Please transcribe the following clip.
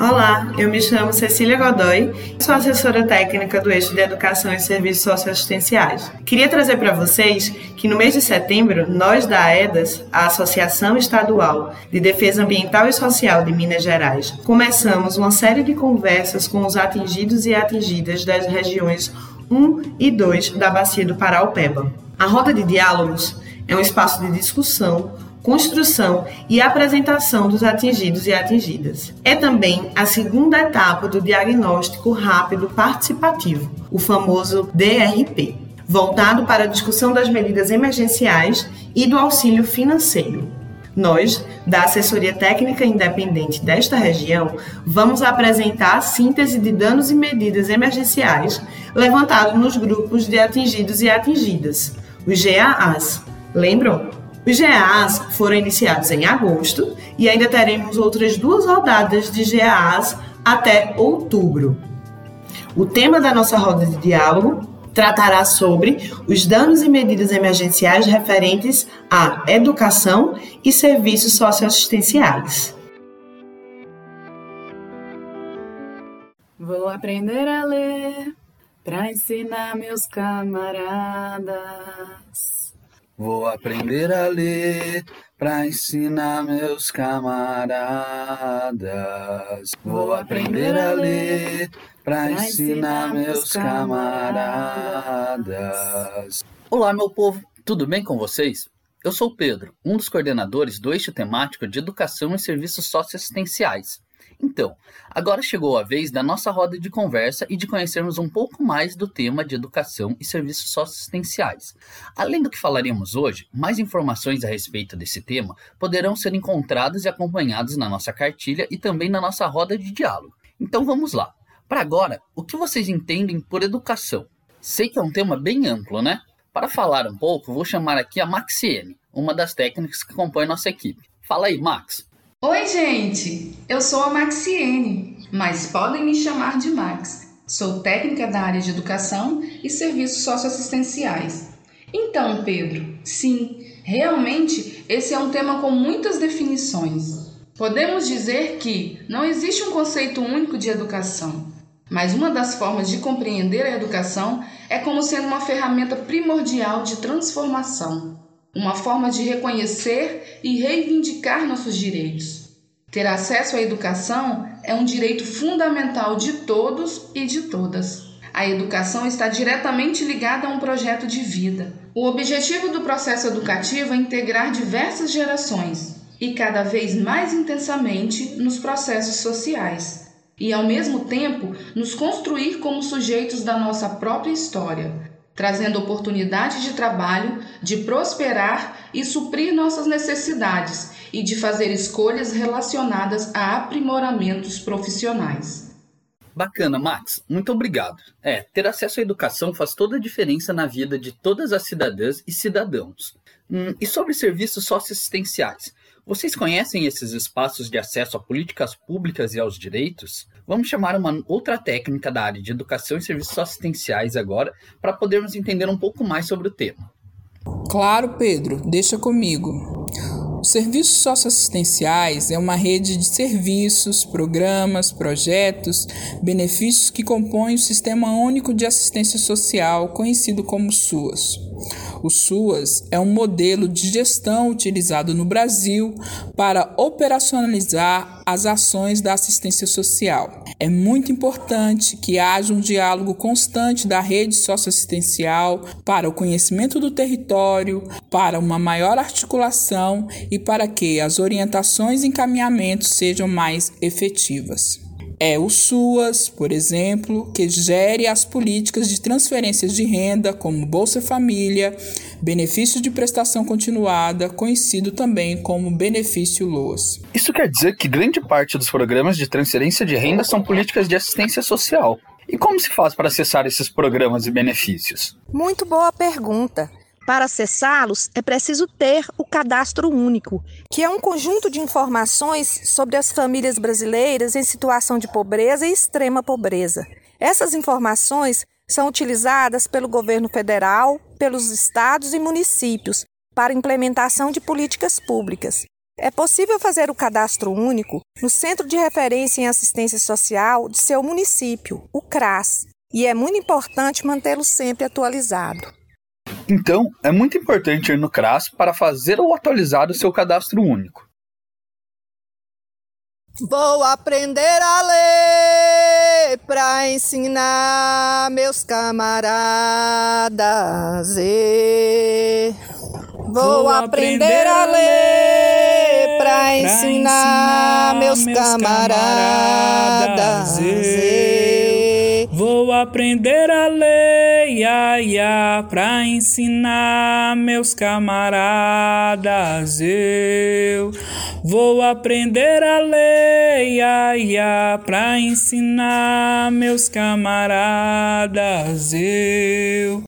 Olá, eu me chamo Cecília Godoy, sou assessora técnica do Eixo de Educação e Serviços Socioassistenciais. Queria trazer para vocês que no mês de setembro, nós da AEDAS, a Associação Estadual de Defesa Ambiental e Social de Minas Gerais, começamos uma série de conversas com os atingidos e atingidas das regiões 1 e 2 da Bacia do Paraupeba. A roda de diálogos é um espaço de discussão construção e apresentação dos atingidos e atingidas. É também a segunda etapa do diagnóstico rápido participativo, o famoso DRP, voltado para a discussão das medidas emergenciais e do auxílio financeiro. Nós, da Assessoria Técnica Independente desta região, vamos apresentar a síntese de danos e medidas emergenciais levantados nos grupos de atingidos e atingidas, os GAAs. Lembram? Os GAAs foram iniciados em agosto e ainda teremos outras duas rodadas de GAAs até outubro. O tema da nossa roda de diálogo tratará sobre os danos e medidas emergenciais referentes à educação e serviços socioassistenciais. Vou aprender a ler para ensinar meus camaradas. Vou aprender a ler para ensinar meus camaradas. Vou aprender a ler para ensinar meus camaradas. Olá, meu povo, tudo bem com vocês? Eu sou o Pedro, um dos coordenadores do eixo temático de educação e serviços socioassistenciais. Então, agora chegou a vez da nossa roda de conversa e de conhecermos um pouco mais do tema de educação e serviços socioassistenciais. Além do que falaremos hoje, mais informações a respeito desse tema poderão ser encontradas e acompanhadas na nossa cartilha e também na nossa roda de diálogo. Então vamos lá. Para agora, o que vocês entendem por educação? Sei que é um tema bem amplo, né? Para falar um pouco, vou chamar aqui a Maxiene, uma das técnicas que compõe nossa equipe. Fala aí, Max. Oi, gente! Eu sou a Maxiene, mas podem me chamar de Max. Sou técnica da área de educação e serviços socioassistenciais. Então, Pedro, sim, realmente esse é um tema com muitas definições. Podemos dizer que não existe um conceito único de educação, mas uma das formas de compreender a educação é como sendo uma ferramenta primordial de transformação uma forma de reconhecer e reivindicar nossos direitos. Ter acesso à educação é um direito fundamental de todos e de todas. A educação está diretamente ligada a um projeto de vida. O objetivo do processo educativo é integrar diversas gerações e cada vez mais intensamente nos processos sociais, e ao mesmo tempo nos construir como sujeitos da nossa própria história, trazendo oportunidade de trabalho, de prosperar e suprir nossas necessidades e de fazer escolhas relacionadas a aprimoramentos profissionais. Bacana, Max. Muito obrigado. É, ter acesso à educação faz toda a diferença na vida de todas as cidadãs e cidadãos. Hum, e sobre serviços socioassistenciais, vocês conhecem esses espaços de acesso a políticas públicas e aos direitos? Vamos chamar uma outra técnica da área de educação e serviços assistenciais agora para podermos entender um pouco mais sobre o tema. Claro, Pedro, deixa comigo. Os serviços socioassistenciais é uma rede de serviços, programas, projetos, benefícios que compõem o Sistema Único de Assistência Social, conhecido como SUAS. O SUAS é um modelo de gestão utilizado no Brasil para operacionalizar as ações da assistência social. É muito importante que haja um diálogo constante da rede socioassistencial para o conhecimento do território, para uma maior articulação e para que as orientações e encaminhamentos sejam mais efetivas. É o SUAS, por exemplo, que gere as políticas de transferências de renda, como Bolsa Família, benefício de prestação continuada, conhecido também como benefício LOAS. Isso quer dizer que grande parte dos programas de transferência de renda são políticas de assistência social. E como se faz para acessar esses programas e benefícios? Muito boa pergunta. Para acessá-los, é preciso ter o cadastro único, que é um conjunto de informações sobre as famílias brasileiras em situação de pobreza e extrema pobreza. Essas informações são utilizadas pelo governo federal, pelos estados e municípios para implementação de políticas públicas. É possível fazer o cadastro único no Centro de Referência em Assistência Social de seu município, o CRAS, e é muito importante mantê-lo sempre atualizado. Então, é muito importante ir no CRAS para fazer ou atualizar o seu cadastro único. Vou aprender a ler para ensinar meus camaradas. E vou aprender a ler para ensinar meus camaradas. E Vou aprender a ler, ia, ia, pra ensinar meus camaradas. Eu vou aprender a ler, ia, ia, pra ensinar meus camaradas. Eu